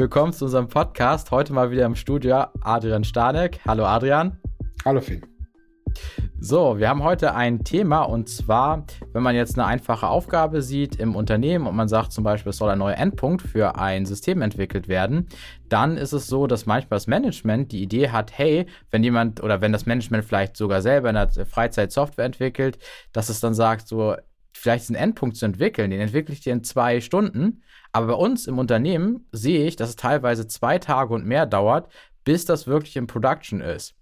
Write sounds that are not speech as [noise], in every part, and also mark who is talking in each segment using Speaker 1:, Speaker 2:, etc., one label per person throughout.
Speaker 1: Willkommen zu unserem Podcast. Heute mal wieder im Studio Adrian Stanek. Hallo Adrian.
Speaker 2: Hallo Finn.
Speaker 1: So, wir haben heute ein Thema und zwar, wenn man jetzt eine einfache Aufgabe sieht im Unternehmen und man sagt zum Beispiel, es soll ein neuer Endpunkt für ein System entwickelt werden, dann ist es so, dass manchmal das Management die Idee hat, hey, wenn jemand oder wenn das Management vielleicht sogar selber in der Freizeit Software entwickelt, dass es dann sagt, so, vielleicht einen Endpunkt zu entwickeln, den entwickle ich dir in zwei Stunden, aber bei uns im Unternehmen sehe ich, dass es teilweise zwei Tage und mehr dauert, bis das wirklich in Production ist.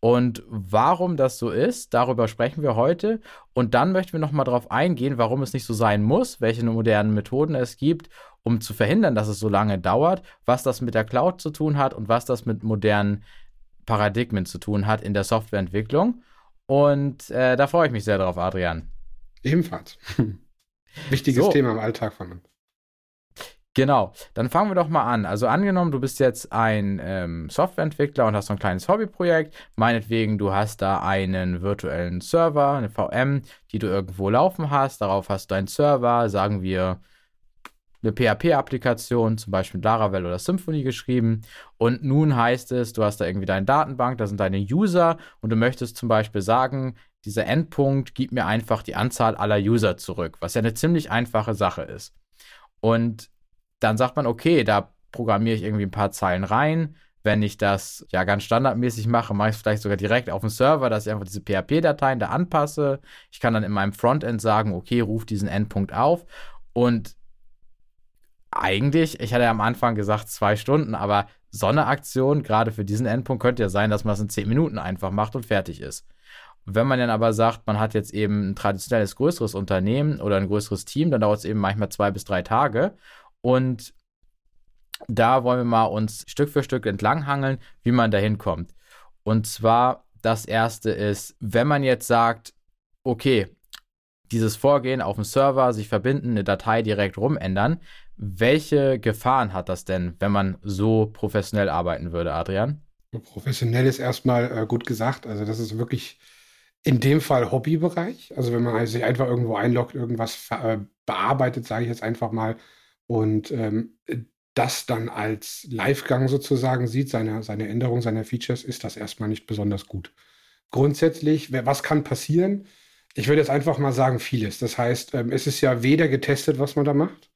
Speaker 1: Und warum das so ist, darüber sprechen wir heute. Und dann möchten wir nochmal darauf eingehen, warum es nicht so sein muss, welche modernen Methoden es gibt, um zu verhindern, dass es so lange dauert, was das mit der Cloud zu tun hat und was das mit modernen Paradigmen zu tun hat in der Softwareentwicklung. Und äh, da freue ich mich sehr drauf, Adrian.
Speaker 2: Ebenfalls. [laughs] Wichtiges so. Thema im Alltag von uns.
Speaker 1: Genau, dann fangen wir doch mal an. Also angenommen, du bist jetzt ein ähm, Softwareentwickler und hast so ein kleines Hobbyprojekt. Meinetwegen, du hast da einen virtuellen Server, eine VM, die du irgendwo laufen hast. Darauf hast du einen Server, sagen wir eine PHP-Applikation, zum Beispiel Laravel oder Symfony geschrieben. Und nun heißt es, du hast da irgendwie deine Datenbank, da sind deine User und du möchtest zum Beispiel sagen, dieser Endpunkt gibt mir einfach die Anzahl aller User zurück, was ja eine ziemlich einfache Sache ist. Und dann sagt man, okay, da programmiere ich irgendwie ein paar Zeilen rein. Wenn ich das ja ganz standardmäßig mache, mache ich es vielleicht sogar direkt auf dem Server, dass ich einfach diese PHP-Dateien da anpasse. Ich kann dann in meinem Frontend sagen, okay, ruf diesen Endpunkt auf. Und eigentlich, ich hatte ja am Anfang gesagt zwei Stunden, aber so eine Aktion, gerade für diesen Endpunkt, könnte ja sein, dass man es in zehn Minuten einfach macht und fertig ist. Wenn man dann aber sagt, man hat jetzt eben ein traditionelles größeres Unternehmen oder ein größeres Team, dann dauert es eben manchmal zwei bis drei Tage. Und da wollen wir mal uns Stück für Stück entlanghangeln, wie man da hinkommt. Und zwar, das erste ist, wenn man jetzt sagt, okay, dieses Vorgehen auf dem Server, sich verbinden, eine Datei direkt rumändern, welche Gefahren hat das denn, wenn man so professionell arbeiten würde, Adrian?
Speaker 2: Professionell ist erstmal äh, gut gesagt. Also, das ist wirklich in dem Fall Hobbybereich. Also, wenn man sich einfach irgendwo einloggt, irgendwas äh, bearbeitet, sage ich jetzt einfach mal, und ähm, das dann als Livegang sozusagen sieht, seine, seine Änderung seiner Features, ist das erstmal nicht besonders gut. Grundsätzlich, was kann passieren? Ich würde jetzt einfach mal sagen, vieles. Das heißt, ähm, es ist ja weder getestet, was man da macht.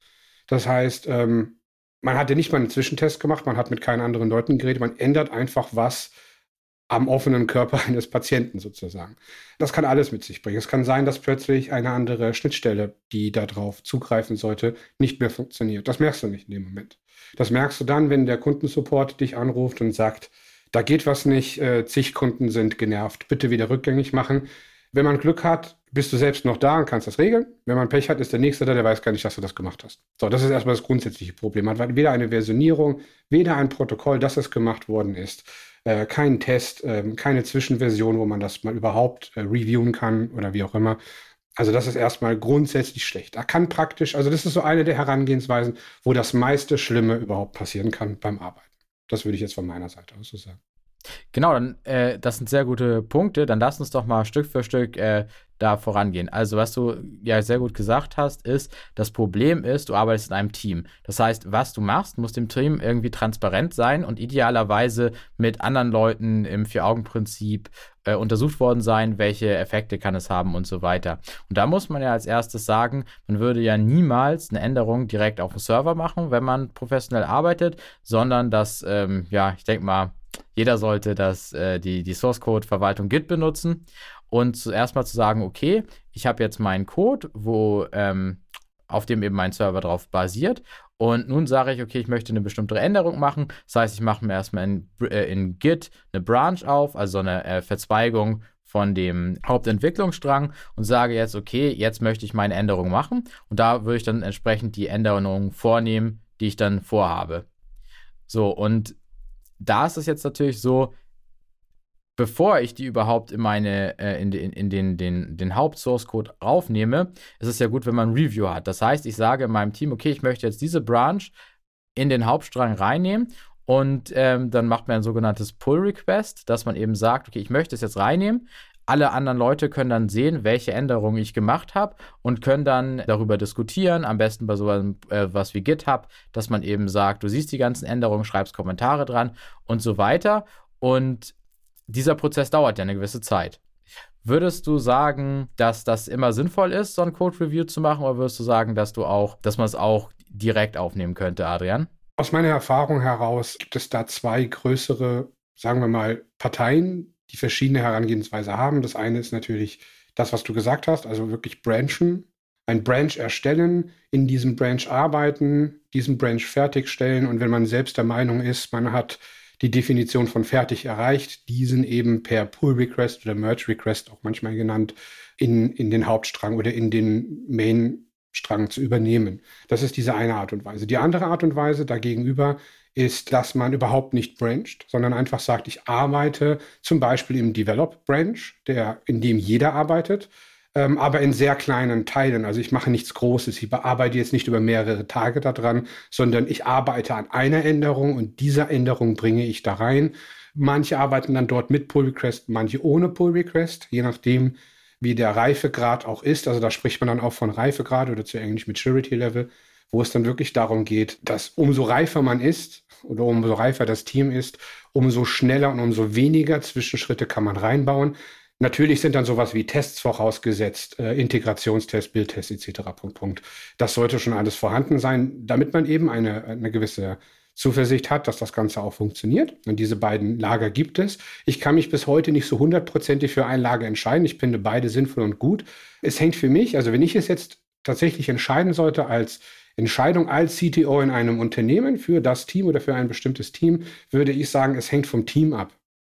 Speaker 2: Das heißt, ähm, man hat ja nicht mal einen Zwischentest gemacht, man hat mit keinen anderen Leuten geredet, man ändert einfach was am offenen Körper [laughs] eines Patienten sozusagen. Das kann alles mit sich bringen. Es kann sein, dass plötzlich eine andere Schnittstelle, die darauf zugreifen sollte, nicht mehr funktioniert. Das merkst du nicht in dem Moment. Das merkst du dann, wenn der Kundensupport dich anruft und sagt, da geht was nicht, äh, zig Kunden sind genervt, bitte wieder rückgängig machen. Wenn man Glück hat, bist du selbst noch da und kannst das regeln. Wenn man Pech hat, ist der Nächste da, der weiß gar nicht, dass du das gemacht hast. So, das ist erstmal das grundsätzliche Problem. Man hat weder eine Versionierung, weder ein Protokoll, dass es gemacht worden ist äh, keinen Test, äh, keine Zwischenversion, wo man das mal überhaupt äh, reviewen kann oder wie auch immer. Also das ist erstmal grundsätzlich schlecht. Da kann praktisch, also das ist so eine der Herangehensweisen, wo das meiste Schlimme überhaupt passieren kann beim Arbeiten. Das würde ich jetzt von meiner Seite aus so sagen.
Speaker 1: Genau, dann, äh, das sind sehr gute Punkte. Dann lass uns doch mal Stück für Stück äh, da vorangehen. Also, was du ja sehr gut gesagt hast, ist, das Problem ist, du arbeitest in einem Team. Das heißt, was du machst, muss dem Team irgendwie transparent sein und idealerweise mit anderen Leuten im Vier-Augen-Prinzip äh, untersucht worden sein, welche Effekte kann es haben und so weiter. Und da muss man ja als erstes sagen, man würde ja niemals eine Änderung direkt auf dem Server machen, wenn man professionell arbeitet, sondern dass, ähm, ja, ich denke mal, jeder sollte das, äh, die, die Source Code Verwaltung Git benutzen und zuerst mal zu sagen, okay, ich habe jetzt meinen Code, wo ähm, auf dem eben mein Server drauf basiert. Und nun sage ich, okay, ich möchte eine bestimmte Änderung machen. Das heißt, ich mache mir erstmal in, äh, in Git eine Branch auf, also eine äh, Verzweigung von dem Hauptentwicklungsstrang und sage jetzt, okay, jetzt möchte ich meine Änderung machen. Und da würde ich dann entsprechend die Änderungen vornehmen, die ich dann vorhabe. So, und da ist es jetzt natürlich so, bevor ich die überhaupt in meine, äh, in, in, in, den, den, den Haupt-Source-Code aufnehme, ist es ja gut, wenn man ein Review hat. Das heißt, ich sage in meinem Team, okay, ich möchte jetzt diese Branch in den Hauptstrang reinnehmen und ähm, dann macht man ein sogenanntes Pull-Request, dass man eben sagt, okay, ich möchte es jetzt reinnehmen, alle anderen Leute können dann sehen, welche Änderungen ich gemacht habe und können dann darüber diskutieren, am besten bei so äh, was wie GitHub, dass man eben sagt, du siehst die ganzen Änderungen, schreibst Kommentare dran und so weiter. Und dieser Prozess dauert ja eine gewisse Zeit. Würdest du sagen, dass das immer sinnvoll ist, so ein Code-Review zu machen, oder würdest du sagen, dass du auch, dass man es auch direkt aufnehmen könnte, Adrian?
Speaker 2: Aus meiner Erfahrung heraus gibt es da zwei größere, sagen wir mal, Parteien, die verschiedene Herangehensweise haben. Das eine ist natürlich das, was du gesagt hast, also wirklich branchen, ein Branch erstellen, in diesem Branch arbeiten, diesen Branch fertigstellen und wenn man selbst der Meinung ist, man hat die Definition von fertig erreicht, diesen eben per Pull Request oder Merge Request auch manchmal genannt, in, in den Hauptstrang oder in den Main-Strang zu übernehmen. Das ist diese eine Art und Weise. Die andere Art und Weise dagegenüber ist, dass man überhaupt nicht brancht, sondern einfach sagt, ich arbeite zum Beispiel im Develop Branch, in dem jeder arbeitet ähm, aber in sehr kleinen Teilen. Also ich mache nichts Großes. Ich bearbeite jetzt nicht über mehrere Tage daran, sondern ich arbeite an einer Änderung und diese Änderung bringe ich da rein. Manche arbeiten dann dort mit Pull Request, manche ohne Pull Request, je nachdem, wie der Reifegrad auch ist. Also da spricht man dann auch von Reifegrad oder zu Englisch Maturity Level, wo es dann wirklich darum geht, dass umso reifer man ist oder umso reifer das Team ist, umso schneller und umso weniger Zwischenschritte kann man reinbauen. Natürlich sind dann sowas wie Tests vorausgesetzt, äh, Integrationstests, Bildtests etc. Punkt, Punkt. Das sollte schon alles vorhanden sein, damit man eben eine, eine gewisse Zuversicht hat, dass das Ganze auch funktioniert. Und diese beiden Lager gibt es. Ich kann mich bis heute nicht so hundertprozentig für ein Lager entscheiden. Ich finde beide sinnvoll und gut. Es hängt für mich, also wenn ich es jetzt tatsächlich entscheiden sollte als Entscheidung als CTO in einem Unternehmen für das Team oder für ein bestimmtes Team, würde ich sagen, es hängt vom Team ab.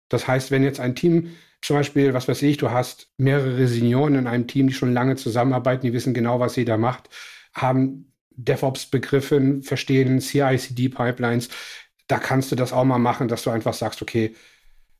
Speaker 2: Das heißt, wenn jetzt ein Team zum Beispiel, was weiß ich, du hast mehrere Senioren in einem Team, die schon lange zusammenarbeiten, die wissen genau, was jeder macht, haben DevOps-Begriffe, verstehen CI-CD-Pipelines. Da kannst du das auch mal machen, dass du einfach sagst, okay,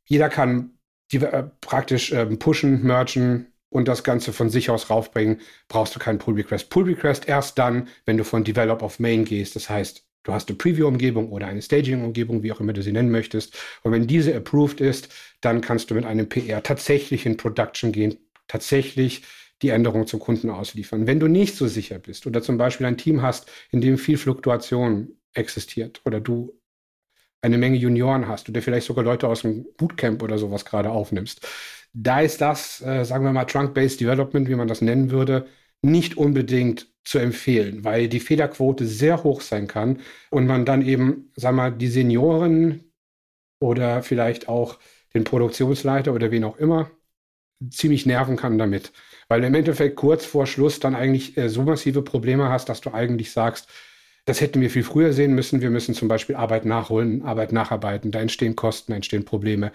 Speaker 2: jeder kann die, äh, praktisch äh, pushen, mergen und das Ganze von sich aus raufbringen, brauchst du keinen Pull-Request. Pull-Request erst dann, wenn du von Develop auf Main gehst. Das heißt, Du hast eine Preview-Umgebung oder eine Staging-Umgebung, wie auch immer du sie nennen möchtest. Und wenn diese approved ist, dann kannst du mit einem PR tatsächlich in Production gehen, tatsächlich die Änderung zum Kunden ausliefern. Wenn du nicht so sicher bist oder zum Beispiel ein Team hast, in dem viel Fluktuation existiert oder du eine Menge Junioren hast oder vielleicht sogar Leute aus dem Bootcamp oder sowas gerade aufnimmst, da ist das, äh, sagen wir mal, Trunk-Based Development, wie man das nennen würde, nicht unbedingt zu empfehlen, weil die Fehlerquote sehr hoch sein kann und man dann eben, sag mal, die Senioren oder vielleicht auch den Produktionsleiter oder wen auch immer ziemlich nerven kann damit. Weil im Endeffekt kurz vor Schluss dann eigentlich äh, so massive Probleme hast, dass du eigentlich sagst, das hätten wir viel früher sehen müssen. Wir müssen zum Beispiel Arbeit nachholen, Arbeit nacharbeiten. Da entstehen Kosten, da entstehen Probleme.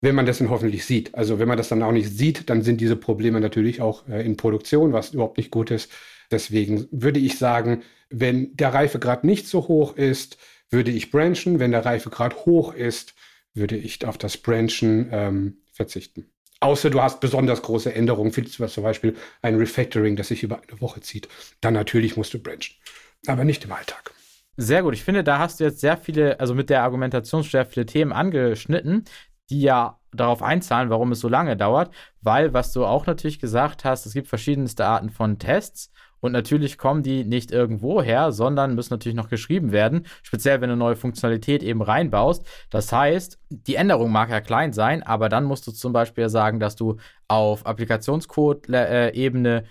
Speaker 2: Wenn man das dann hoffentlich sieht. Also wenn man das dann auch nicht sieht, dann sind diese Probleme natürlich auch äh, in Produktion, was überhaupt nicht gut ist. Deswegen würde ich sagen, wenn der Reifegrad nicht so hoch ist, würde ich branchen. Wenn der Reifegrad hoch ist, würde ich auf das Branchen ähm, verzichten. Außer du hast besonders große Änderungen, wie zum Beispiel ein Refactoring, das sich über eine Woche zieht. Dann natürlich musst du branchen. Aber nicht im Alltag.
Speaker 1: Sehr gut. Ich finde, da hast du jetzt sehr viele, also mit der Argumentation sehr viele Themen angeschnitten, die ja darauf einzahlen, warum es so lange dauert. Weil, was du auch natürlich gesagt hast, es gibt verschiedenste Arten von Tests und natürlich kommen die nicht irgendwo her, sondern müssen natürlich noch geschrieben werden. Speziell, wenn du neue Funktionalität eben reinbaust. Das heißt, die Änderung mag ja klein sein, aber dann musst du zum Beispiel sagen, dass du auf Applikationscode-Ebene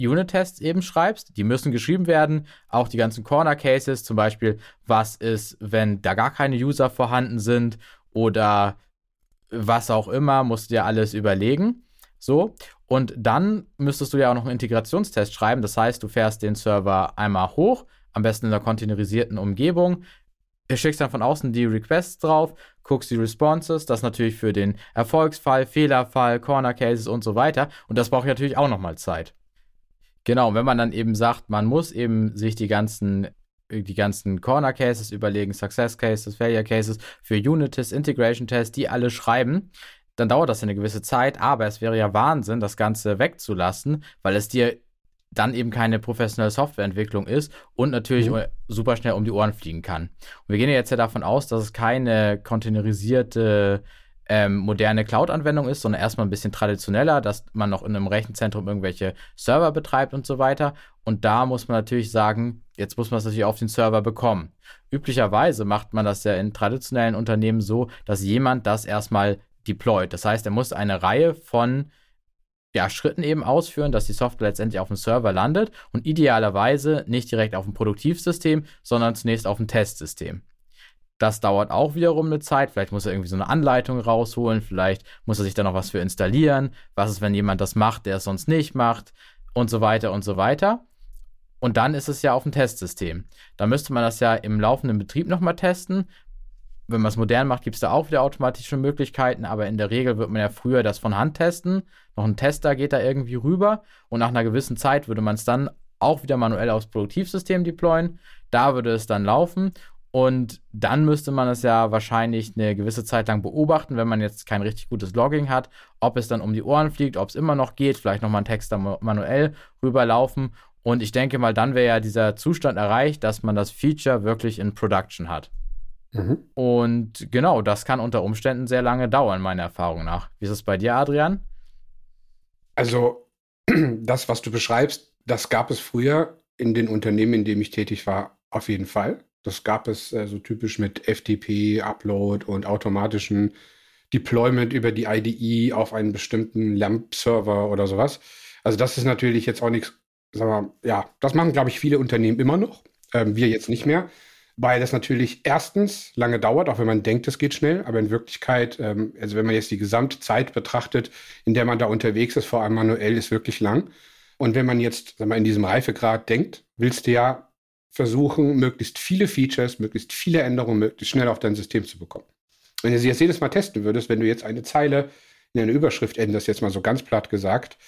Speaker 1: Unit-Tests eben schreibst. Die müssen geschrieben werden. Auch die ganzen Corner-Cases, zum Beispiel, was ist, wenn da gar keine User vorhanden sind oder was auch immer, musst du dir alles überlegen. So. Und dann müsstest du ja auch noch einen Integrationstest schreiben. Das heißt, du fährst den Server einmal hoch, am besten in einer containerisierten Umgebung. Schickst dann von außen die Requests drauf, guckst die Responses, das natürlich für den Erfolgsfall, Fehlerfall, Corner Cases und so weiter. Und das braucht natürlich auch nochmal Zeit. Genau, wenn man dann eben sagt, man muss eben sich die ganzen die ganzen Corner Cases überlegen, Success Cases, Failure Cases für Unit-Tests, Integration Tests, die alle schreiben, dann dauert das eine gewisse Zeit, aber es wäre ja Wahnsinn, das Ganze wegzulassen, weil es dir dann eben keine professionelle Softwareentwicklung ist und natürlich mhm. super schnell um die Ohren fliegen kann. Und wir gehen jetzt ja davon aus, dass es keine containerisierte ähm, moderne Cloud-Anwendung ist, sondern erstmal ein bisschen traditioneller, dass man noch in einem Rechenzentrum irgendwelche Server betreibt und so weiter. Und da muss man natürlich sagen, jetzt muss man es natürlich auf den Server bekommen. Üblicherweise macht man das ja in traditionellen Unternehmen so, dass jemand das erstmal deployt. Das heißt, er muss eine Reihe von ja, Schritten eben ausführen, dass die Software letztendlich auf dem Server landet und idealerweise nicht direkt auf dem Produktivsystem, sondern zunächst auf dem Testsystem. Das dauert auch wiederum eine Zeit. Vielleicht muss er irgendwie so eine Anleitung rausholen. Vielleicht muss er sich da noch was für installieren. Was ist, wenn jemand das macht, der es sonst nicht macht? Und so weiter und so weiter. Und dann ist es ja auf dem Testsystem. Da müsste man das ja im laufenden Betrieb nochmal testen. Wenn man es modern macht, gibt es da auch wieder automatische Möglichkeiten, aber in der Regel wird man ja früher das von Hand testen. Noch ein Tester geht da irgendwie rüber und nach einer gewissen Zeit würde man es dann auch wieder manuell aufs Produktivsystem deployen. Da würde es dann laufen und dann müsste man es ja wahrscheinlich eine gewisse Zeit lang beobachten, wenn man jetzt kein richtig gutes Logging hat, ob es dann um die Ohren fliegt, ob es immer noch geht, vielleicht nochmal einen Text manuell rüberlaufen. Und ich denke mal, dann wäre ja dieser Zustand erreicht, dass man das Feature wirklich in Production hat. Mhm. Und genau, das kann unter Umständen sehr lange dauern, meiner Erfahrung nach. Wie ist es bei dir, Adrian?
Speaker 2: Also, [clears throat] das, was du beschreibst, das gab es früher in den Unternehmen, in denen ich tätig war, auf jeden Fall. Das gab es äh, so typisch mit FTP, Upload und automatischen Deployment über die IDE auf einen bestimmten LAMP-Server oder sowas. Also das ist natürlich jetzt auch nichts, sagen wir, ja, das machen, glaube ich, viele Unternehmen immer noch. Ähm, wir jetzt nicht mehr, weil das natürlich erstens lange dauert, auch wenn man denkt, es geht schnell, aber in Wirklichkeit, ähm, also wenn man jetzt die Gesamtzeit betrachtet, in der man da unterwegs ist, vor allem manuell, ist wirklich lang. Und wenn man jetzt sagen wir, in diesem Reifegrad denkt, willst du ja versuchen, möglichst viele Features, möglichst viele Änderungen möglichst schnell auf dein System zu bekommen. Wenn du sie jetzt jedes Mal testen würdest, wenn du jetzt eine Zeile in eine Überschrift änderst, jetzt mal so ganz platt gesagt,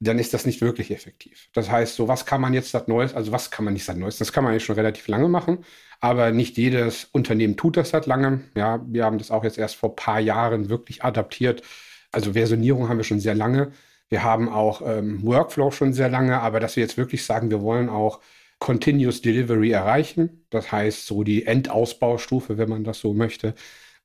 Speaker 2: dann ist das nicht wirklich effektiv. Das heißt, so was kann man jetzt das Neues, also was kann man nicht seit Neues, das kann man eigentlich schon relativ lange machen, aber nicht jedes Unternehmen tut das seit langem. Ja, wir haben das auch jetzt erst vor ein paar Jahren wirklich adaptiert. Also Versionierung haben wir schon sehr lange. Wir haben auch ähm, Workflow schon sehr lange, aber dass wir jetzt wirklich sagen, wir wollen auch Continuous Delivery erreichen. Das heißt, so die Endausbaustufe, wenn man das so möchte,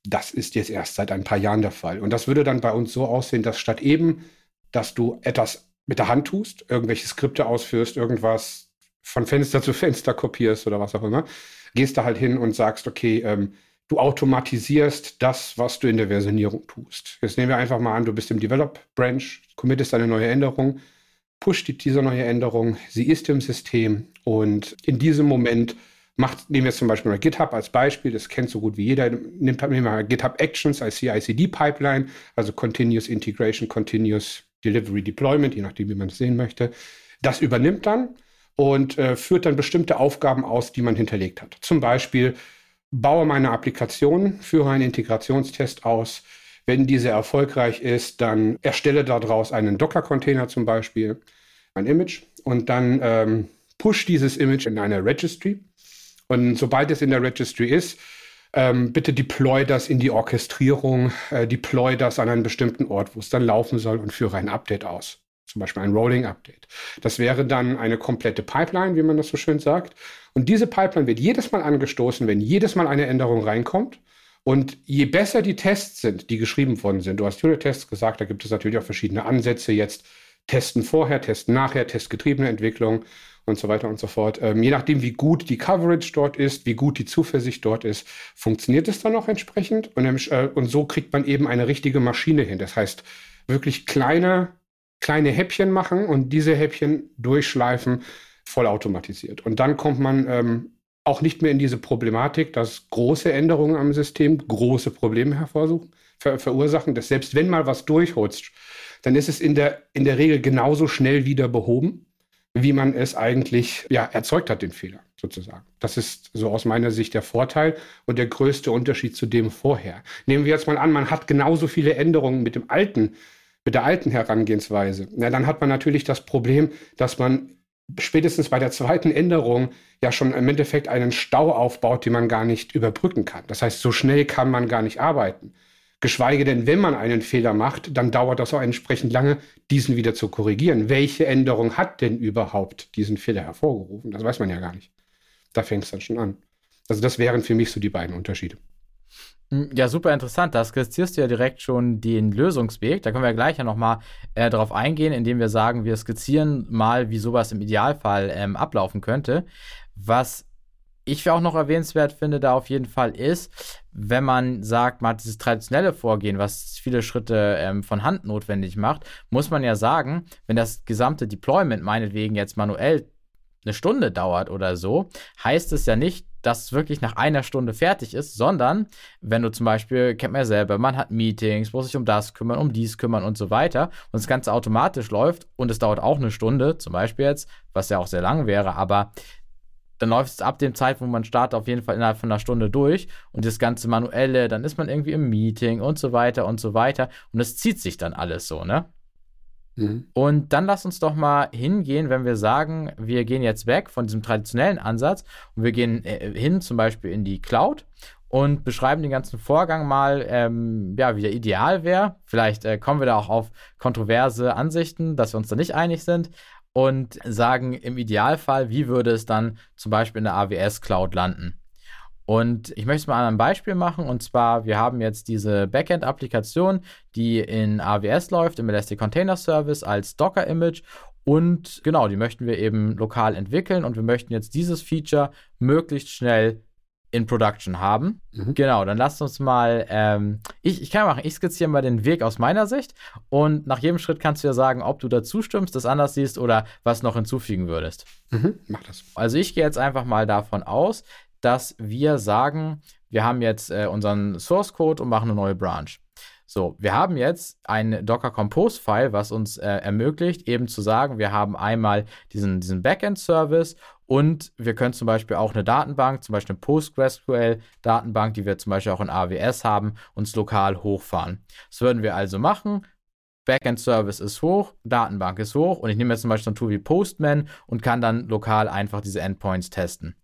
Speaker 2: das ist jetzt erst seit ein paar Jahren der Fall. Und das würde dann bei uns so aussehen, dass statt eben, dass du etwas mit der Hand tust, irgendwelche Skripte ausführst, irgendwas von Fenster zu [laughs] Fenster kopierst oder was auch immer, gehst da halt hin und sagst, okay, ähm, du automatisierst das, was du in der Versionierung tust. Jetzt nehmen wir einfach mal an, du bist im Develop Branch, committest eine neue Änderung, pusht diese neue Änderung, sie ist im System und in diesem Moment macht, nehmen wir zum Beispiel mal GitHub als Beispiel, das kennt so gut wie jeder, nimmt nehmen wir mal GitHub Actions als CI-CD-Pipeline, also Continuous Integration, Continuous Delivery Deployment, je nachdem, wie man es sehen möchte. Das übernimmt dann und äh, führt dann bestimmte Aufgaben aus, die man hinterlegt hat. Zum Beispiel baue meine Applikation, führe einen Integrationstest aus, wenn diese erfolgreich ist, dann erstelle daraus einen Docker-Container zum Beispiel, ein Image und dann ähm, push dieses Image in eine Registry. Und sobald es in der Registry ist, ähm, bitte deploy das in die Orchestrierung, äh, deploy das an einen bestimmten Ort, wo es dann laufen soll und führe ein Update aus. Zum Beispiel ein Rolling Update. Das wäre dann eine komplette Pipeline, wie man das so schön sagt. Und diese Pipeline wird jedes Mal angestoßen, wenn jedes Mal eine Änderung reinkommt. Und je besser die Tests sind, die geschrieben worden sind, du hast Unit-Tests gesagt, da gibt es natürlich auch verschiedene Ansätze jetzt. Testen vorher, testen nachher, testgetriebene Entwicklung und so weiter und so fort. Ähm, je nachdem, wie gut die Coverage dort ist, wie gut die Zuversicht dort ist, funktioniert es dann auch entsprechend. Und, äh, und so kriegt man eben eine richtige Maschine hin. Das heißt, wirklich kleine, kleine Häppchen machen und diese Häppchen durchschleifen, vollautomatisiert. Und dann kommt man ähm, auch nicht mehr in diese Problematik, dass große Änderungen am System große Probleme hervorsuchen, ver verursachen, dass selbst wenn mal was durchrutscht, dann ist es in der, in der Regel genauso schnell wieder behoben, wie man es eigentlich ja, erzeugt hat, den Fehler sozusagen. Das ist so aus meiner Sicht der Vorteil und der größte Unterschied zu dem vorher. Nehmen wir jetzt mal an, man hat genauso viele Änderungen mit dem alten, mit der alten Herangehensweise. Na, dann hat man natürlich das Problem, dass man spätestens bei der zweiten Änderung ja schon im Endeffekt einen Stau aufbaut, den man gar nicht überbrücken kann. Das heißt, so schnell kann man gar nicht arbeiten. Geschweige denn, wenn man einen Fehler macht, dann dauert das auch entsprechend lange, diesen wieder zu korrigieren. Welche Änderung hat denn überhaupt diesen Fehler hervorgerufen? Das weiß man ja gar nicht. Da fängt es dann schon an. Also das wären für mich so die beiden Unterschiede.
Speaker 1: Hm, ja, super interessant. Da skizzierst du ja direkt schon den Lösungsweg. Da können wir gleich ja nochmal äh, drauf eingehen, indem wir sagen, wir skizzieren mal, wie sowas im Idealfall ähm, ablaufen könnte. Was ich auch noch erwähnenswert finde, da auf jeden Fall ist, wenn man sagt, man hat dieses traditionelle Vorgehen, was viele Schritte ähm, von Hand notwendig macht, muss man ja sagen, wenn das gesamte Deployment meinetwegen jetzt manuell eine Stunde dauert oder so, heißt es ja nicht, dass es wirklich nach einer Stunde fertig ist, sondern wenn du zum Beispiel, kennt man ja selber, man hat Meetings, muss sich um das kümmern, um dies kümmern und so weiter und das Ganze automatisch läuft und es dauert auch eine Stunde, zum Beispiel jetzt, was ja auch sehr lang wäre, aber dann läuft es ab dem Zeitpunkt, wo man startet, auf jeden Fall innerhalb von einer Stunde durch und das ganze Manuelle, dann ist man irgendwie im Meeting und so weiter und so weiter und es zieht sich dann alles so, ne? Mhm. Und dann lass uns doch mal hingehen, wenn wir sagen, wir gehen jetzt weg von diesem traditionellen Ansatz und wir gehen äh, hin zum Beispiel in die Cloud und beschreiben den ganzen Vorgang mal, ähm, ja, wie der ideal wäre. Vielleicht äh, kommen wir da auch auf kontroverse Ansichten, dass wir uns da nicht einig sind und sagen im Idealfall, wie würde es dann zum Beispiel in der AWS Cloud landen. Und ich möchte es mal an einem Beispiel machen. Und zwar, wir haben jetzt diese Backend-Applikation, die in AWS läuft, im Elastic Container Service als Docker-Image. Und genau, die möchten wir eben lokal entwickeln. Und wir möchten jetzt dieses Feature möglichst schnell in Production haben. Mhm. Genau, dann lasst uns mal, ähm, ich, ich kann machen, ich skizziere mal den Weg aus meiner Sicht und nach jedem Schritt kannst du ja sagen, ob du dazu stimmst, das anders siehst oder was noch hinzufügen würdest.
Speaker 2: Mhm, mach das.
Speaker 1: Also ich gehe jetzt einfach mal davon aus, dass wir sagen, wir haben jetzt äh, unseren Source Code und machen eine neue Branch. So, wir haben jetzt ein Docker Compose File, was uns äh, ermöglicht, eben zu sagen, wir haben einmal diesen, diesen Backend Service und wir können zum Beispiel auch eine Datenbank, zum Beispiel eine PostgreSQL-Datenbank, die wir zum Beispiel auch in AWS haben, uns lokal hochfahren. Das würden wir also machen. Backend-Service ist hoch, Datenbank ist hoch und ich nehme jetzt zum Beispiel so ein Tool wie Postman und kann dann lokal einfach diese Endpoints testen.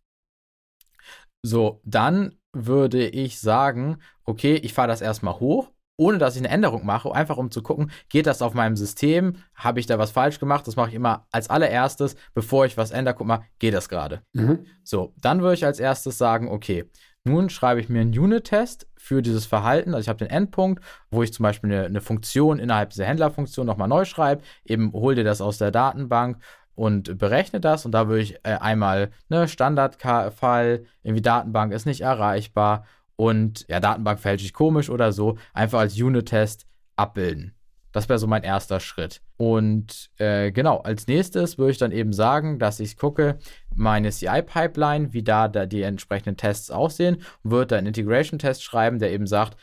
Speaker 1: So, dann würde ich sagen, okay, ich fahre das erstmal hoch, ohne dass ich eine Änderung mache, einfach um zu gucken, geht das auf meinem System, habe ich da was falsch gemacht? Das mache ich immer als allererstes, bevor ich was ändere, guck mal, geht das gerade? Mhm. So, dann würde ich als erstes sagen, okay, nun schreibe ich mir einen Unit-Test für dieses Verhalten. Also ich habe den Endpunkt, wo ich zum Beispiel eine, eine Funktion innerhalb dieser Händlerfunktion nochmal neu schreibe, eben hol dir das aus der Datenbank und berechne das und da würde ich äh, einmal ne Standardfall, irgendwie Datenbank ist nicht erreichbar und ja, Datenbank verhält sich komisch oder so, einfach als Unit-Test abbilden. Das wäre so mein erster Schritt. Und äh, genau, als nächstes würde ich dann eben sagen, dass ich gucke, meine CI-Pipeline, wie da, da die entsprechenden Tests aussehen, und würde da einen Integration-Test schreiben, der eben sagt,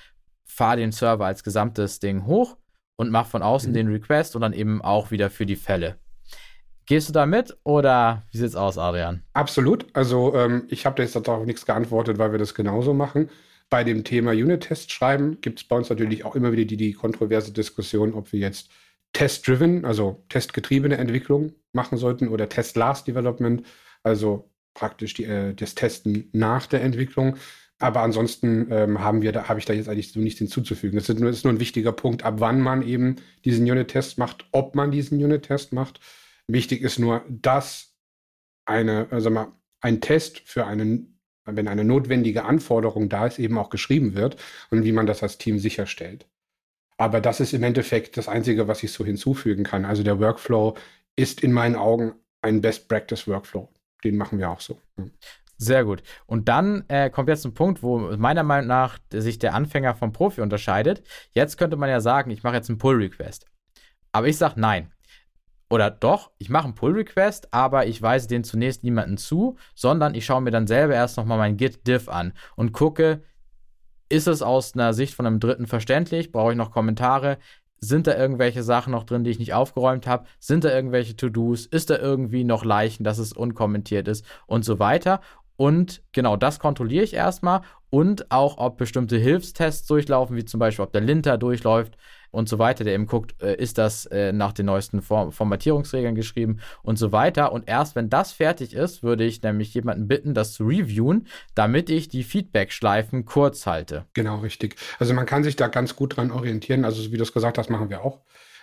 Speaker 1: fahr den Server als gesamtes Ding hoch und mach von außen mhm. den Request und dann eben auch wieder für die Fälle. Gehst du da mit oder wie sieht's aus, Adrian?
Speaker 2: Absolut. Also ähm, ich habe da jetzt darauf nichts geantwortet, weil wir das genauso machen. Bei dem Thema Unit-Test schreiben gibt es bei uns natürlich auch immer wieder die, die kontroverse Diskussion, ob wir jetzt Test-driven, also testgetriebene Entwicklung machen sollten oder Test-Last-Development, also praktisch die, äh, das Testen nach der Entwicklung. Aber ansonsten ähm, haben wir da, habe ich da jetzt eigentlich so nichts hinzuzufügen. Das ist nur, das ist nur ein wichtiger Punkt, ab wann man eben diesen Unit-Test macht, ob man diesen Unit-Test macht. Wichtig ist nur, dass eine, also mal, ein Test für einen, wenn eine notwendige Anforderung da ist, eben auch geschrieben wird und wie man das als Team sicherstellt. Aber das ist im Endeffekt das Einzige, was ich so hinzufügen kann. Also der Workflow ist in meinen Augen ein Best Practice Workflow. Den machen wir auch so.
Speaker 1: Sehr gut. Und dann äh, kommt jetzt ein Punkt, wo meiner Meinung nach sich der Anfänger vom Profi unterscheidet. Jetzt könnte man ja sagen, ich mache jetzt einen Pull-Request. Aber ich sage nein. Oder doch, ich mache einen Pull-Request, aber ich weise den zunächst niemanden zu, sondern ich schaue mir dann selber erst nochmal mein Git-Diff an und gucke, ist es aus einer Sicht von einem Dritten verständlich? Brauche ich noch Kommentare? Sind da irgendwelche Sachen noch drin, die ich nicht aufgeräumt habe? Sind da irgendwelche To-Dos? Ist da irgendwie noch Leichen, dass es unkommentiert ist und so weiter? Und genau das kontrolliere ich erstmal und auch, ob bestimmte Hilfstests durchlaufen, wie zum Beispiel, ob der Linter durchläuft und so weiter, der eben guckt, äh, ist das äh, nach den neuesten Form Formatierungsregeln geschrieben und so weiter. Und erst wenn das fertig ist, würde ich nämlich jemanden bitten, das zu reviewen, damit ich die Feedback-Schleifen kurz halte.
Speaker 2: Genau, richtig. Also man kann sich da ganz gut dran orientieren. Also wie du es gesagt hast, machen wir auch.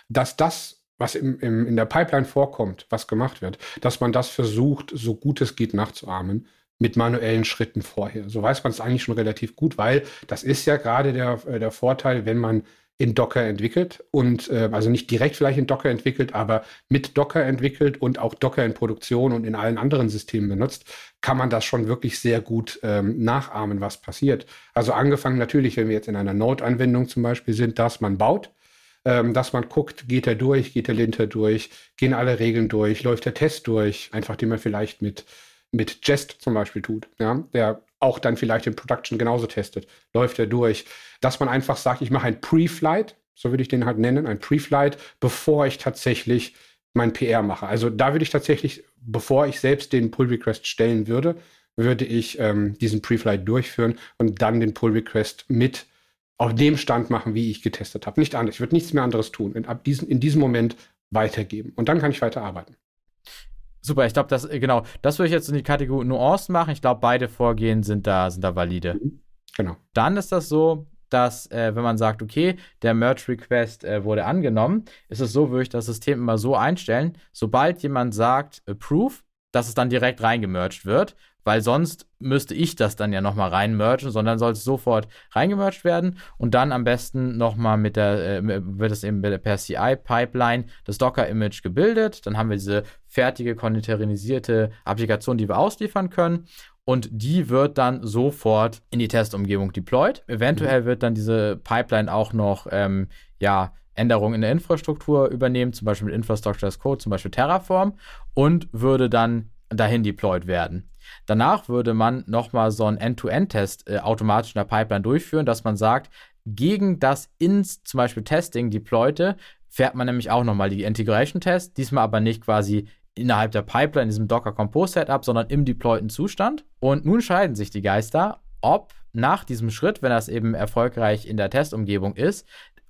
Speaker 2: Dass das was im, im, in der Pipeline vorkommt, was gemacht wird, dass man das versucht, so gut es geht nachzuahmen mit manuellen Schritten vorher. So weiß man es eigentlich schon relativ gut, weil das ist ja gerade der, äh, der Vorteil, wenn man in Docker entwickelt und äh, also nicht direkt vielleicht in Docker entwickelt, aber mit Docker entwickelt und auch Docker in Produktion und in allen anderen Systemen benutzt, kann man das schon wirklich sehr gut ähm, nachahmen, was passiert. Also angefangen natürlich, wenn wir jetzt in einer Node-Anwendung zum Beispiel sind, dass man baut, ähm, dass man guckt, geht er durch, geht der Linter durch, gehen alle Regeln durch, läuft der Test durch, einfach den man vielleicht mit mit Jest zum Beispiel tut, ja, der auch dann vielleicht in Production genauso testet, läuft er durch, dass man einfach sagt, ich mache ein Pre-Flight, so würde ich den halt nennen, ein Pre-Flight, bevor ich tatsächlich mein PR mache. Also da würde ich tatsächlich, bevor ich selbst den Pull-Request stellen würde, würde ich ähm, diesen Pre-Flight durchführen und dann den Pull-Request mit auf dem Stand machen, wie ich getestet habe. Nicht anders. Ich würde nichts mehr anderes tun. In, ab diesen, in diesem Moment weitergeben. Und dann kann ich weiterarbeiten.
Speaker 1: Super, ich glaube, das, äh, genau, das würde ich jetzt in die Kategorie Nuancen machen. Ich glaube, beide Vorgehen sind da, sind da valide. Mhm.
Speaker 2: Genau.
Speaker 1: Dann ist das so, dass, äh, wenn man sagt, okay, der Merge-Request äh, wurde angenommen, ist es so, würde ich das System immer so einstellen, sobald jemand sagt, approve, dass es dann direkt reingemerged wird weil sonst müsste ich das dann ja nochmal reinmergen, sondern soll es sofort reingemerged werden und dann am besten nochmal mit der, äh, wird es eben per CI-Pipeline das Docker-Image gebildet, dann haben wir diese fertige containerisierte Applikation, die wir ausliefern können und die wird dann sofort in die Testumgebung deployed. Eventuell mhm. wird dann diese Pipeline auch noch, ähm, ja, Änderungen in der Infrastruktur übernehmen, zum Beispiel mit Infrastructure as Code, zum Beispiel Terraform und würde dann dahin deployed werden. Danach würde man nochmal so einen End-to-End-Test äh, automatisch in der Pipeline durchführen, dass man sagt, gegen das ins zum Beispiel Testing deployte fährt man nämlich auch nochmal die Integration-Test, diesmal aber nicht quasi innerhalb der Pipeline in diesem Docker Compose Setup, sondern im deployten Zustand. Und nun scheiden sich die Geister, ob nach diesem Schritt, wenn das eben erfolgreich in der Testumgebung ist,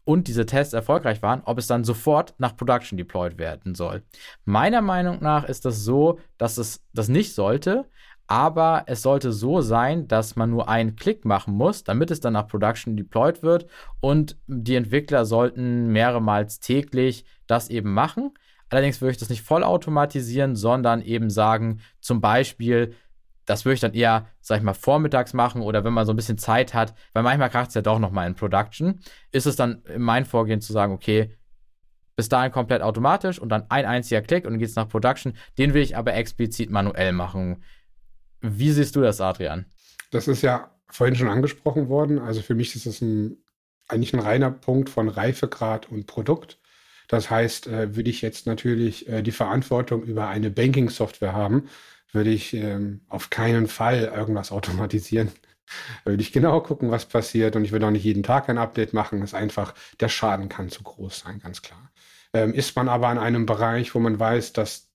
Speaker 1: und diese Tests erfolgreich waren, ob es dann sofort nach Production deployed werden soll. Meiner Meinung nach ist das so, dass es das nicht sollte, aber es sollte so sein, dass man nur einen Klick machen muss, damit es dann nach Production deployed wird und die Entwickler sollten mehrmals täglich das eben machen. Allerdings würde ich das nicht vollautomatisieren, sondern eben sagen, zum Beispiel, das würde ich dann eher, sag ich mal, vormittags machen oder wenn man so ein bisschen Zeit hat, weil manchmal kracht es ja doch nochmal in Production, ist es dann mein Vorgehen zu sagen, okay, bis dahin komplett automatisch und dann ein einziger Klick und dann geht es nach Production. Den will ich aber explizit manuell machen. Wie siehst du das, Adrian?
Speaker 2: Das ist ja vorhin schon angesprochen worden. Also für mich ist das ein, eigentlich ein reiner Punkt von Reifegrad und Produkt. Das heißt, äh, würde ich jetzt natürlich äh, die Verantwortung über eine Banking-Software haben, würde ich ähm, auf keinen Fall irgendwas automatisieren. [laughs] würde ich genau gucken, was passiert und ich würde auch nicht jeden Tag ein Update machen. Das ist einfach, der Schaden kann zu groß sein, ganz klar. Ähm, ist man aber in einem Bereich, wo man weiß, dass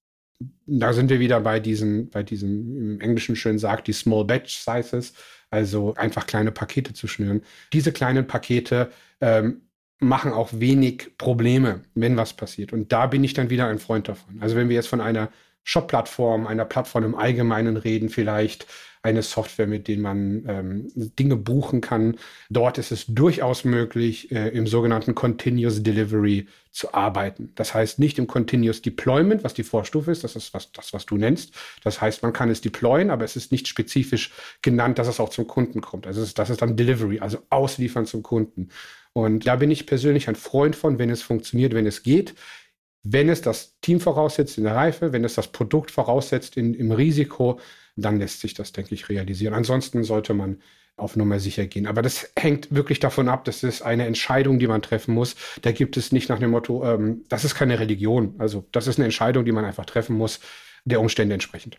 Speaker 2: da sind wir wieder bei diesen, bei diesem, im Englischen schön sagt, die Small Batch Sizes, also einfach kleine Pakete zu schnüren. Diese kleinen Pakete ähm, machen auch wenig Probleme, wenn was passiert. Und da bin ich dann wieder ein Freund davon. Also wenn wir jetzt von einer Shop-Plattform, einer Plattform im Allgemeinen reden, vielleicht eine Software, mit der man ähm, Dinge buchen kann. Dort ist es durchaus möglich, äh, im sogenannten Continuous Delivery zu arbeiten. Das heißt nicht im Continuous Deployment, was die Vorstufe ist, das ist was, das, was du nennst. Das heißt, man kann es deployen, aber es ist nicht spezifisch genannt, dass es auch zum Kunden kommt. Also das ist dann Delivery, also ausliefern zum Kunden. Und da bin ich persönlich ein Freund von, wenn es funktioniert, wenn es geht wenn es das Team voraussetzt in der Reife, wenn es das Produkt voraussetzt in, im Risiko, dann lässt sich das, denke ich, realisieren. Ansonsten sollte man auf Nummer sicher gehen. Aber das hängt wirklich davon ab, das ist eine Entscheidung, die man treffen muss. Da gibt es nicht nach dem Motto, ähm, das ist keine Religion. Also das ist eine Entscheidung, die man einfach treffen muss, der Umstände entsprechend.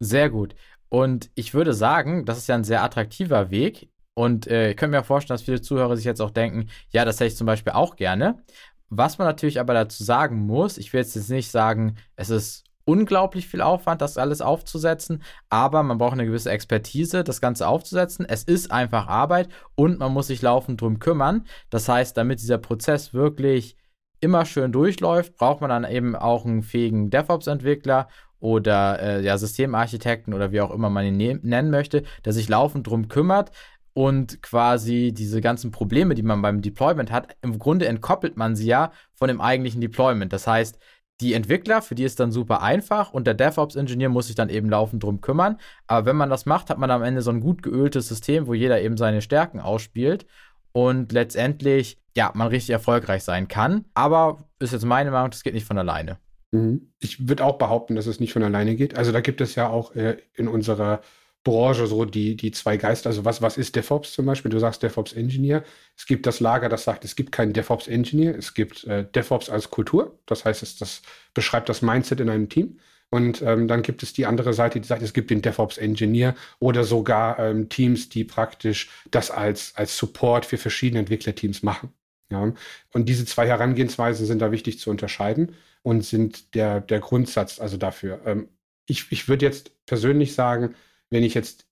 Speaker 1: Sehr gut. Und ich würde sagen, das ist ja ein sehr attraktiver Weg. Und äh, ich könnte mir vorstellen, dass viele Zuhörer sich jetzt auch denken, ja, das hätte ich zum Beispiel auch gerne. Was man natürlich aber dazu sagen muss, ich will jetzt nicht sagen, es ist unglaublich viel Aufwand, das alles aufzusetzen, aber man braucht eine gewisse Expertise, das Ganze aufzusetzen. Es ist einfach Arbeit und man muss sich laufend drum kümmern. Das heißt, damit dieser Prozess wirklich immer schön durchläuft, braucht man dann eben auch einen fähigen DevOps-Entwickler oder äh, ja, Systemarchitekten oder wie auch immer man ihn ne nennen möchte, der sich laufend drum kümmert und quasi diese ganzen Probleme, die man beim Deployment hat, im Grunde entkoppelt man sie ja von dem eigentlichen Deployment. Das heißt, die Entwickler, für die ist dann super einfach und der DevOps-Ingenieur muss sich dann eben laufend drum kümmern. Aber wenn man das macht, hat man am Ende so ein gut geöltes System, wo jeder eben seine Stärken ausspielt und letztendlich, ja, man richtig erfolgreich sein kann. Aber ist jetzt meine Meinung, das geht nicht von alleine.
Speaker 2: Mhm. Ich würde auch behaupten, dass es nicht von alleine geht. Also da gibt es ja auch äh, in unserer Branche so die, die zwei Geister. Also was, was ist DevOps zum Beispiel? Du sagst DevOps Engineer. Es gibt das Lager, das sagt, es gibt keinen DevOps Engineer. Es gibt äh, DevOps als Kultur. Das heißt, es das beschreibt das Mindset in einem Team. Und ähm, dann gibt es die andere Seite, die sagt, es gibt den DevOps Engineer oder sogar ähm, Teams, die praktisch das als, als Support für verschiedene Entwicklerteams machen. Ja, und diese zwei Herangehensweisen sind da wichtig zu unterscheiden und sind der, der Grundsatz also dafür. Ähm, ich ich würde jetzt persönlich sagen, wenn ich jetzt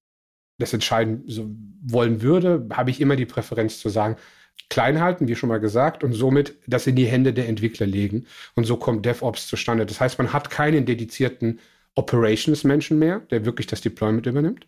Speaker 2: das entscheiden so wollen würde, habe ich immer die Präferenz zu sagen, klein halten, wie schon mal gesagt, und somit das in die Hände der Entwickler legen. Und so kommt DevOps zustande. Das heißt, man hat keinen dedizierten Operations-Menschen mehr, der wirklich das Deployment übernimmt,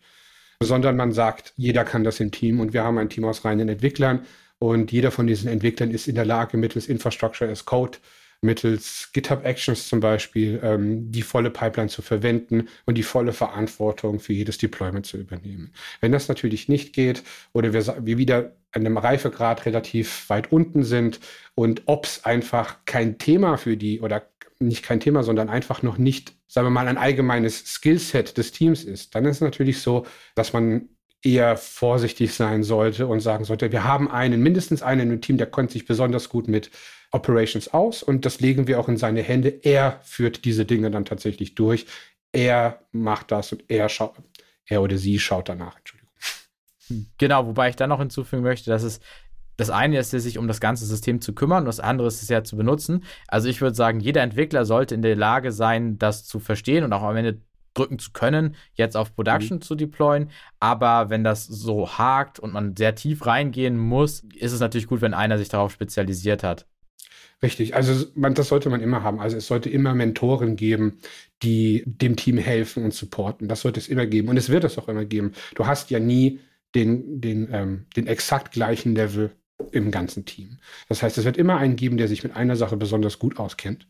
Speaker 2: sondern man sagt, jeder kann das im Team und wir haben ein Team aus reinen Entwicklern und jeder von diesen Entwicklern ist in der Lage, mittels Infrastructure as Code, mittels GitHub Actions zum Beispiel, ähm, die volle Pipeline zu verwenden und die volle Verantwortung für jedes Deployment zu übernehmen. Wenn das natürlich nicht geht oder wir, wir wieder an einem Reifegrad relativ weit unten sind und Ops einfach kein Thema für die oder nicht kein Thema, sondern einfach noch nicht, sagen wir mal, ein allgemeines Skillset des Teams ist, dann ist es natürlich so, dass man eher vorsichtig sein sollte und sagen sollte, wir haben einen, mindestens einen im Team, der kennt sich besonders gut mit Operations aus und das legen wir auch in seine Hände. Er führt diese Dinge dann tatsächlich durch. Er macht das und er schaut, er oder sie schaut danach. Entschuldigung.
Speaker 1: Genau, wobei ich dann noch hinzufügen möchte, dass es das eine ist, sich um das ganze System zu kümmern, und das andere ist es ja zu benutzen. Also ich würde sagen, jeder Entwickler sollte in der Lage sein, das zu verstehen und auch am Ende drücken zu können, jetzt auf Production mhm. zu deployen. Aber wenn das so hakt und man sehr tief reingehen muss, ist es natürlich gut, wenn einer sich darauf spezialisiert hat.
Speaker 2: Richtig, also man, das sollte man immer haben. Also es sollte immer Mentoren geben, die dem Team helfen und supporten. Das sollte es immer geben. Und es wird es auch immer geben. Du hast ja nie den, den, ähm, den exakt gleichen Level im ganzen Team. Das heißt, es wird immer einen geben, der sich mit einer Sache besonders gut auskennt.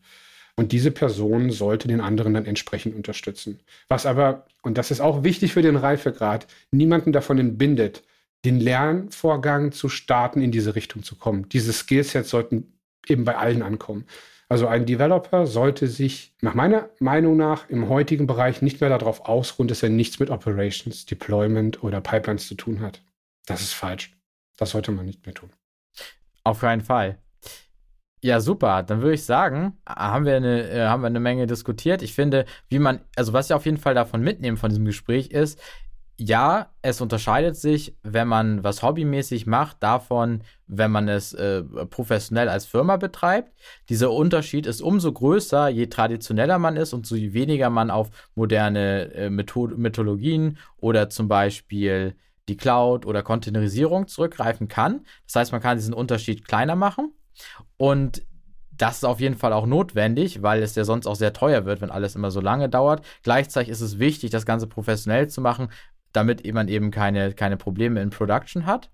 Speaker 2: Und diese Person sollte den anderen dann entsprechend unterstützen. Was aber, und das ist auch wichtig für den Reifegrad, niemanden davon entbindet, den Lernvorgang zu starten, in diese Richtung zu kommen. Diese Skillsets sollten eben bei allen ankommen. Also ein Developer sollte sich nach meiner Meinung nach im heutigen Bereich nicht mehr darauf ausruhen, dass er nichts mit Operations, Deployment oder Pipelines zu tun hat. Das ist falsch. Das sollte man nicht mehr tun.
Speaker 1: Auf keinen Fall. Ja, super. Dann würde ich sagen, haben wir, eine, äh, haben wir eine Menge diskutiert. Ich finde, wie man, also was ich auf jeden Fall davon mitnehmen von diesem Gespräch ist, ja, es unterscheidet sich, wenn man was hobbymäßig macht, davon, wenn man es äh, professionell als Firma betreibt. Dieser Unterschied ist umso größer, je traditioneller man ist und so weniger man auf moderne äh, Method Methodologien oder zum Beispiel die Cloud oder Containerisierung zurückgreifen kann. Das heißt, man kann diesen Unterschied kleiner machen. Und das ist auf jeden Fall auch notwendig, weil es ja sonst auch sehr teuer wird, wenn alles immer so lange dauert. Gleichzeitig ist es wichtig, das Ganze professionell zu machen, damit man eben keine, keine Probleme in Production hat.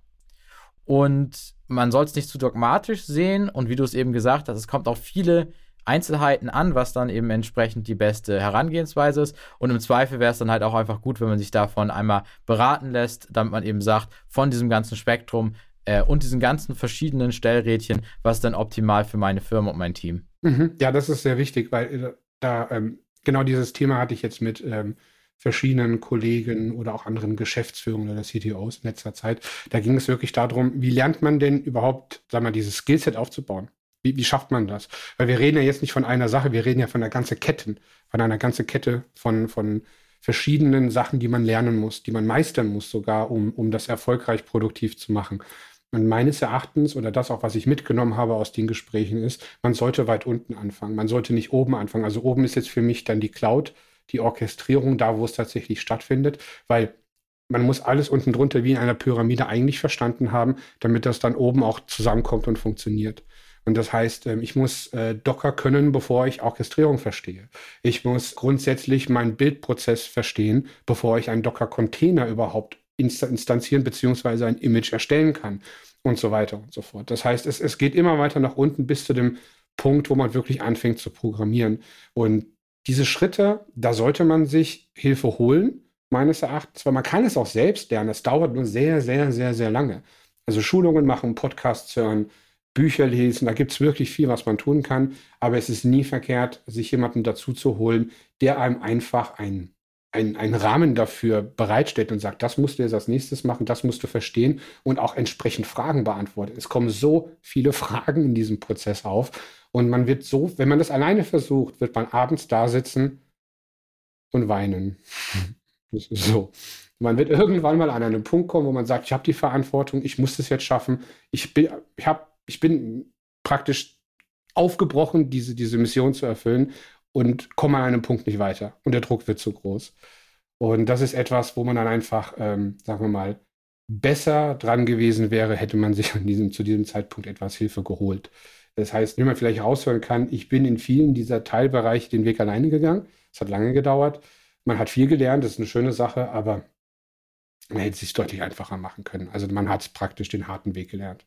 Speaker 1: Und man soll es nicht zu dogmatisch sehen. Und wie du es eben gesagt hast, es kommt auf viele Einzelheiten an, was dann eben entsprechend die beste Herangehensweise ist. Und im Zweifel wäre es dann halt auch einfach gut, wenn man sich davon einmal beraten lässt, damit man eben sagt, von diesem ganzen Spektrum, äh, und diesen ganzen verschiedenen Stellrädchen, was denn optimal für meine Firma und mein Team?
Speaker 2: Mhm. Ja, das ist sehr wichtig, weil äh, da ähm, genau dieses Thema hatte ich jetzt mit ähm, verschiedenen Kollegen oder auch anderen Geschäftsführungen oder CTOs in letzter Zeit. Da ging es wirklich darum, wie lernt man denn überhaupt, sag mal, dieses Skillset aufzubauen? Wie, wie schafft man das? Weil wir reden ja jetzt nicht von einer Sache, wir reden ja von einer ganzen Kette, von einer ganzen Kette von, von verschiedenen Sachen, die man lernen muss, die man meistern muss sogar, um, um das erfolgreich produktiv zu machen. Und meines Erachtens oder das auch, was ich mitgenommen habe aus den Gesprächen ist, man sollte weit unten anfangen. Man sollte nicht oben anfangen. Also oben ist jetzt für mich dann die Cloud, die Orchestrierung, da wo es tatsächlich stattfindet, weil man muss alles unten drunter wie in einer Pyramide eigentlich verstanden haben, damit das dann oben auch zusammenkommt und funktioniert. Und das heißt, ähm, ich muss äh, Docker können, bevor ich Orchestrierung verstehe. Ich muss grundsätzlich meinen Bildprozess verstehen, bevor ich einen Docker-Container überhaupt instanzieren beziehungsweise ein Image erstellen kann und so weiter und so fort. Das heißt, es, es geht immer weiter nach unten bis zu dem Punkt, wo man wirklich anfängt zu programmieren. Und diese Schritte, da sollte man sich Hilfe holen, meines Erachtens, weil man kann es auch selbst lernen. Es dauert nur sehr, sehr, sehr, sehr lange. Also Schulungen machen, Podcasts hören, Bücher lesen, da gibt es wirklich viel, was man tun kann. Aber es ist nie verkehrt, sich jemanden dazu zu holen, der einem einfach einen, einen, einen Rahmen dafür bereitstellt und sagt, das musst du jetzt als nächstes machen, das musst du verstehen und auch entsprechend Fragen beantworten. Es kommen so viele [laughs] Fragen in diesem Prozess auf. Und man wird so, wenn man das alleine versucht, wird man abends da sitzen und weinen. [laughs] so. Man wird irgendwann mal an einen Punkt kommen, wo man sagt, ich habe die Verantwortung, ich muss das jetzt schaffen. Ich bin, ich hab, ich bin praktisch aufgebrochen, diese, diese Mission zu erfüllen und komme an einem Punkt nicht weiter. Und der Druck wird zu groß. Und das ist etwas, wo man dann einfach, ähm, sagen wir mal, besser dran gewesen wäre, hätte man sich [laughs] an diesem, zu diesem Zeitpunkt etwas Hilfe geholt. Das heißt, wie man vielleicht raushören kann, ich bin in vielen dieser Teilbereiche den Weg alleine gegangen. Es hat lange gedauert. Man hat viel gelernt, das ist eine schöne Sache, aber man hätte es sich deutlich einfacher machen können. Also man hat praktisch den harten Weg gelernt.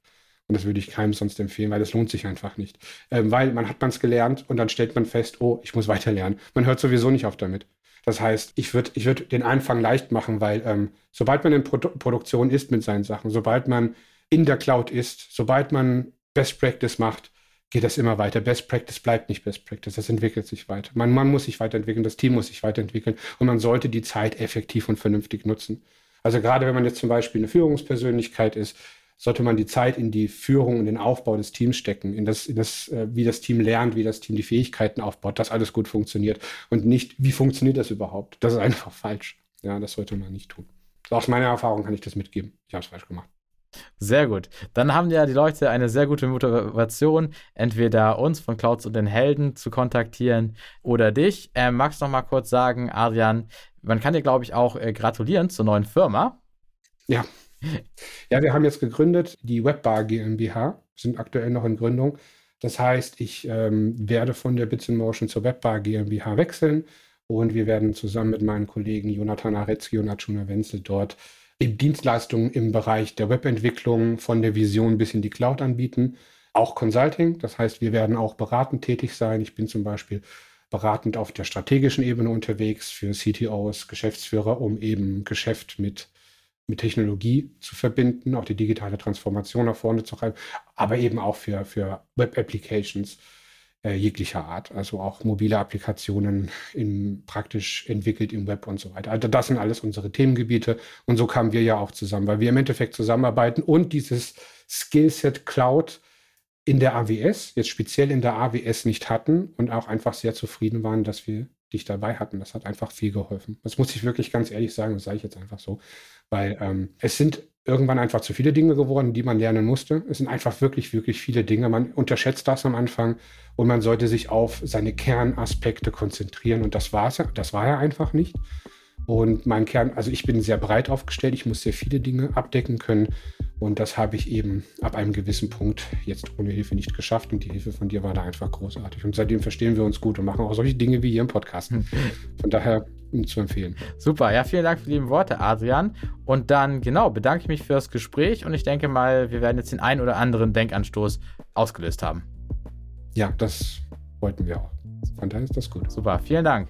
Speaker 2: Und das würde ich keinem sonst empfehlen, weil das lohnt sich einfach nicht. Ähm, weil man hat man es gelernt und dann stellt man fest, oh, ich muss weiter lernen. Man hört sowieso nicht auf damit. Das heißt, ich würde ich würd den Anfang leicht machen, weil ähm, sobald man in Produ Produktion ist mit seinen Sachen, sobald man in der Cloud ist, sobald man Best Practice macht, geht das immer weiter. Best Practice bleibt nicht Best Practice, das entwickelt sich weiter. Man, man muss sich weiterentwickeln, das Team muss sich weiterentwickeln und man sollte die Zeit effektiv und vernünftig nutzen. Also gerade wenn man jetzt zum Beispiel eine Führungspersönlichkeit ist, sollte man die Zeit in die Führung und den Aufbau des Teams stecken, in das, in das, äh, wie das Team lernt, wie das Team die Fähigkeiten aufbaut, dass alles gut funktioniert und nicht, wie funktioniert das überhaupt? Das ist einfach falsch. Ja, das sollte man nicht tun. Aus meiner Erfahrung kann ich das mitgeben. Ich habe es falsch gemacht.
Speaker 1: Sehr gut. Dann haben ja die Leute eine sehr gute Motivation, entweder uns von Clouds und den Helden zu kontaktieren oder dich. Ähm, magst du noch mal kurz sagen, Adrian, man kann dir, glaube ich, auch äh, gratulieren zur neuen Firma.
Speaker 2: Ja. Ja, wir haben jetzt gegründet, die Webbar GmbH, sind aktuell noch in Gründung. Das heißt, ich ähm, werde von der Bits in Motion zur Webbar GmbH wechseln und wir werden zusammen mit meinen Kollegen Jonathan Aretzky und Arjuna Wenzel dort Dienstleistungen im Bereich der Webentwicklung von der Vision bis in die Cloud anbieten. Auch Consulting, das heißt, wir werden auch beratend tätig sein. Ich bin zum Beispiel beratend auf der strategischen Ebene unterwegs für CTOs, Geschäftsführer, um eben Geschäft mit, mit Technologie zu verbinden, auch die digitale Transformation nach vorne zu treiben, aber eben auch für, für Web-Applications äh, jeglicher Art, also auch mobile Applikationen im, praktisch entwickelt im Web und so weiter. Also das sind alles unsere Themengebiete und so kamen wir ja auch zusammen, weil wir im Endeffekt zusammenarbeiten und dieses Skillset Cloud in der AWS, jetzt speziell in der AWS nicht hatten und auch einfach sehr zufrieden waren, dass wir dich dabei hatten. Das hat einfach viel geholfen. Das muss ich wirklich ganz ehrlich sagen, das sage ich jetzt einfach so, weil ähm, es sind irgendwann einfach zu viele Dinge geworden, die man lernen musste. Es sind einfach wirklich, wirklich viele Dinge. Man unterschätzt das am Anfang und man sollte sich auf seine Kernaspekte konzentrieren und das war das war ja einfach nicht. Und mein Kern, also ich bin sehr breit aufgestellt, ich muss sehr viele Dinge abdecken können. Und das habe ich eben ab einem gewissen Punkt jetzt ohne Hilfe nicht geschafft. Und die Hilfe von dir war da einfach großartig. Und seitdem verstehen wir uns gut und machen auch solche Dinge wie hier im Podcast. Von daher zu empfehlen.
Speaker 1: Super, ja, vielen Dank für die lieben Worte, Adrian. Und dann, genau, bedanke ich mich für das Gespräch und ich denke mal, wir werden jetzt den einen oder anderen Denkanstoß ausgelöst haben.
Speaker 2: Ja, das wollten wir auch. Von daher ist das gut.
Speaker 1: Super, vielen Dank.